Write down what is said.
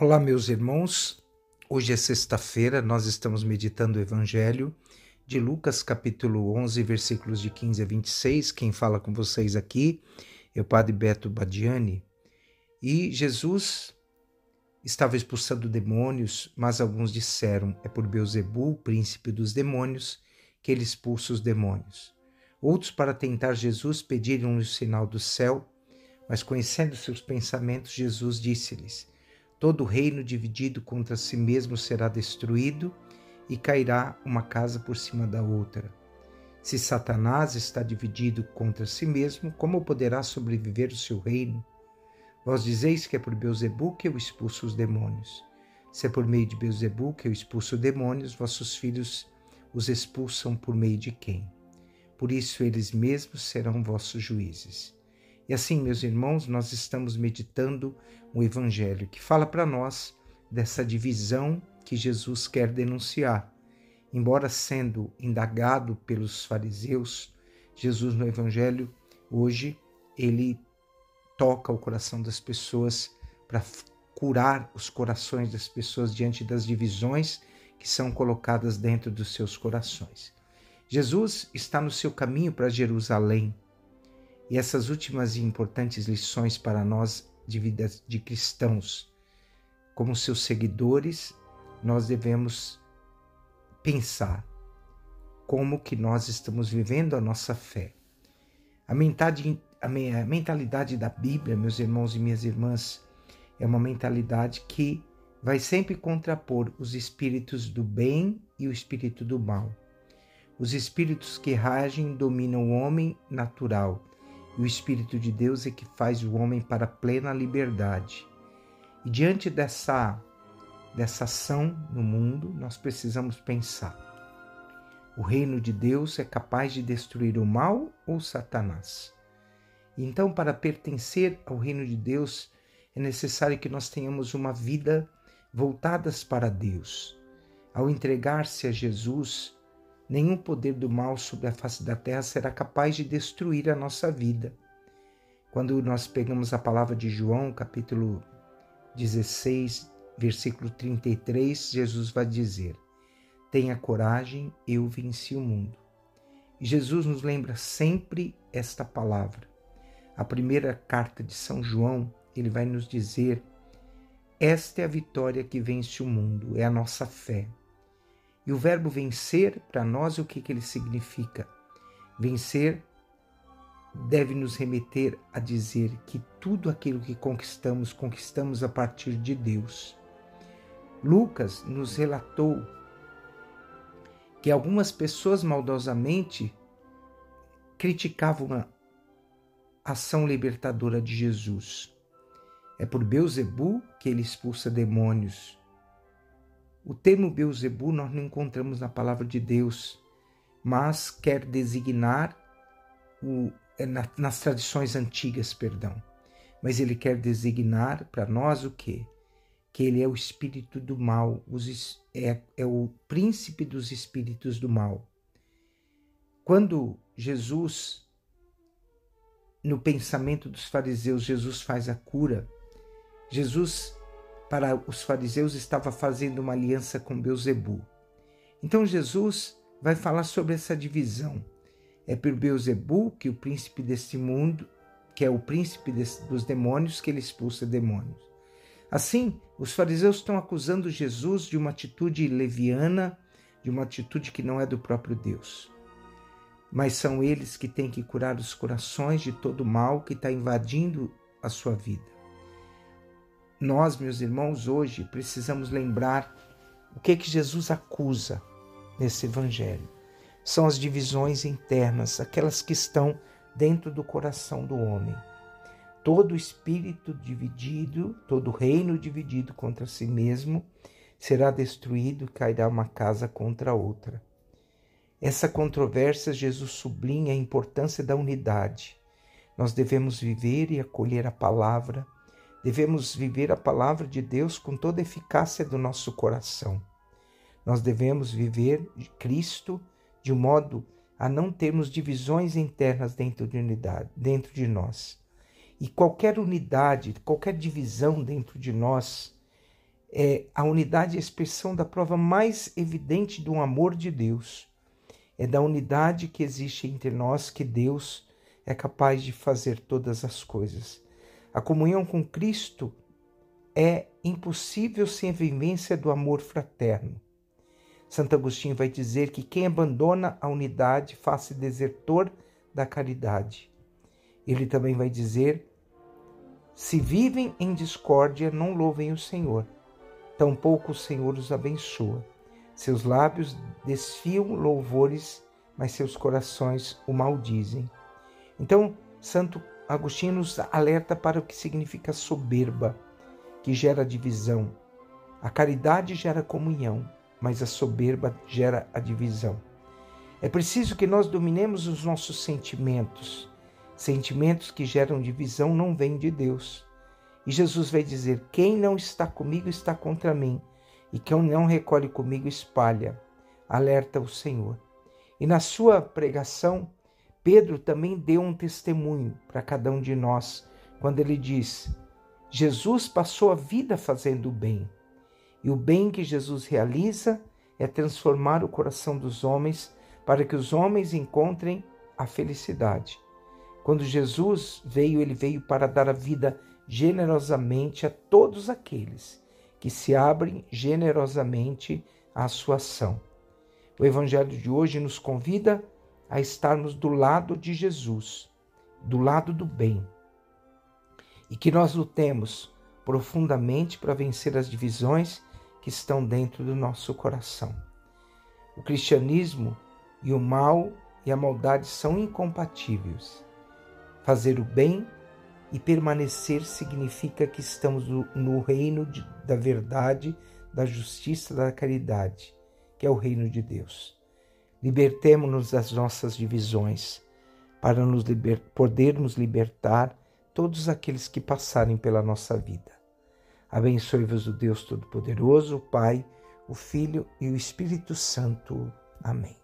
Olá, meus irmãos. Hoje é sexta-feira, nós estamos meditando o Evangelho de Lucas, capítulo 11, versículos de 15 a 26. Quem fala com vocês aqui é o Padre Beto Badiani. E Jesus estava expulsando demônios, mas alguns disseram: é por Beuzebu, príncipe dos demônios, que ele expulsa os demônios. Outros, para tentar Jesus, pediram-lhe o sinal do céu, mas conhecendo seus pensamentos, Jesus disse-lhes: Todo reino dividido contra si mesmo será destruído e cairá uma casa por cima da outra. Se Satanás está dividido contra si mesmo, como poderá sobreviver o seu reino? Vós dizeis que é por Beuzebu que eu expulso os demônios. Se é por meio de Beuzebu que eu expulso demônios, vossos filhos os expulsam por meio de quem? Por isso eles mesmos serão vossos juízes. E assim, meus irmãos, nós estamos meditando o Evangelho que fala para nós dessa divisão que Jesus quer denunciar. Embora sendo indagado pelos fariseus, Jesus no Evangelho hoje ele toca o coração das pessoas para curar os corações das pessoas diante das divisões que são colocadas dentro dos seus corações. Jesus está no seu caminho para Jerusalém e essas últimas e importantes lições para nós de vida de cristãos, como seus seguidores, nós devemos pensar como que nós estamos vivendo a nossa fé. A mentalidade da Bíblia, meus irmãos e minhas irmãs, é uma mentalidade que vai sempre contrapor os espíritos do bem e o espírito do mal. Os espíritos que ragem dominam o homem natural e o Espírito de Deus é que faz o homem para plena liberdade. E diante dessa, dessa ação no mundo, nós precisamos pensar: o reino de Deus é capaz de destruir o mal ou Satanás? Então, para pertencer ao reino de Deus, é necessário que nós tenhamos uma vida voltadas para Deus. Ao entregar-se a Jesus, nenhum poder do mal sobre a face da terra será capaz de destruir a nossa vida. Quando nós pegamos a palavra de João, capítulo 16, versículo 33, Jesus vai dizer: Tenha coragem, eu venci o mundo. E Jesus nos lembra sempre esta palavra. A primeira carta de São João, ele vai nos dizer: Esta é a vitória que vence o mundo, é a nossa fé. E o verbo vencer, para nós, o que, que ele significa? Vencer deve nos remeter a dizer que tudo aquilo que conquistamos, conquistamos a partir de Deus. Lucas nos relatou que algumas pessoas maldosamente criticavam a ação libertadora de Jesus. É por Beuzebu que ele expulsa demônios. O termo Beuzebu nós não encontramos na palavra de Deus, mas quer designar o, é, nas tradições antigas, perdão. Mas ele quer designar para nós o quê? Que ele é o espírito do mal, os, é, é o príncipe dos espíritos do mal. Quando Jesus, no pensamento dos fariseus, Jesus faz a cura, Jesus para os fariseus estava fazendo uma aliança com Beuzebu. Então Jesus vai falar sobre essa divisão. É por Beuzebu que o príncipe deste mundo, que é o príncipe dos demônios, que ele expulsa demônios. Assim, os fariseus estão acusando Jesus de uma atitude leviana, de uma atitude que não é do próprio Deus. Mas são eles que têm que curar os corações de todo o mal que está invadindo a sua vida. Nós, meus irmãos, hoje precisamos lembrar o que que Jesus acusa nesse evangelho. São as divisões internas, aquelas que estão dentro do coração do homem. Todo espírito dividido, todo reino dividido contra si mesmo será destruído e cairá uma casa contra outra. Essa controvérsia, Jesus sublinha a importância da unidade. Nós devemos viver e acolher a palavra Devemos viver a palavra de Deus com toda a eficácia do nosso coração. Nós devemos viver Cristo de modo a não termos divisões internas dentro de unidade, dentro de nós. E qualquer unidade, qualquer divisão dentro de nós é a unidade e a expressão da prova mais evidente do amor de Deus. É da unidade que existe entre nós que Deus é capaz de fazer todas as coisas. A comunhão com Cristo é impossível sem a vivência do amor fraterno. Santo Agostinho vai dizer que quem abandona a unidade faz-se desertor da caridade. Ele também vai dizer: se vivem em discórdia, não louvem o Senhor. Tampouco o Senhor os abençoa. Seus lábios desfiam louvores, mas seus corações o maldizem. Então, Santo Agostinho nos alerta para o que significa soberba, que gera divisão. A caridade gera comunhão, mas a soberba gera a divisão. É preciso que nós dominemos os nossos sentimentos. Sentimentos que geram divisão não vêm de Deus. E Jesus vai dizer: Quem não está comigo está contra mim, e quem não recolhe comigo espalha. Alerta o Senhor. E na sua pregação, Pedro também deu um testemunho para cada um de nós, quando ele diz: Jesus passou a vida fazendo o bem, e o bem que Jesus realiza é transformar o coração dos homens para que os homens encontrem a felicidade. Quando Jesus veio, ele veio para dar a vida generosamente a todos aqueles que se abrem generosamente à sua ação. O Evangelho de hoje nos convida a estarmos do lado de Jesus, do lado do bem, e que nós lutemos profundamente para vencer as divisões que estão dentro do nosso coração. O cristianismo e o mal e a maldade são incompatíveis. Fazer o bem e permanecer significa que estamos no reino de, da verdade, da justiça, da caridade, que é o reino de Deus. Libertemo-nos das nossas divisões, para nos liber, podermos libertar todos aqueles que passarem pela nossa vida. Abençoe-vos o Deus Todo-Poderoso, o Pai, o Filho e o Espírito Santo. Amém.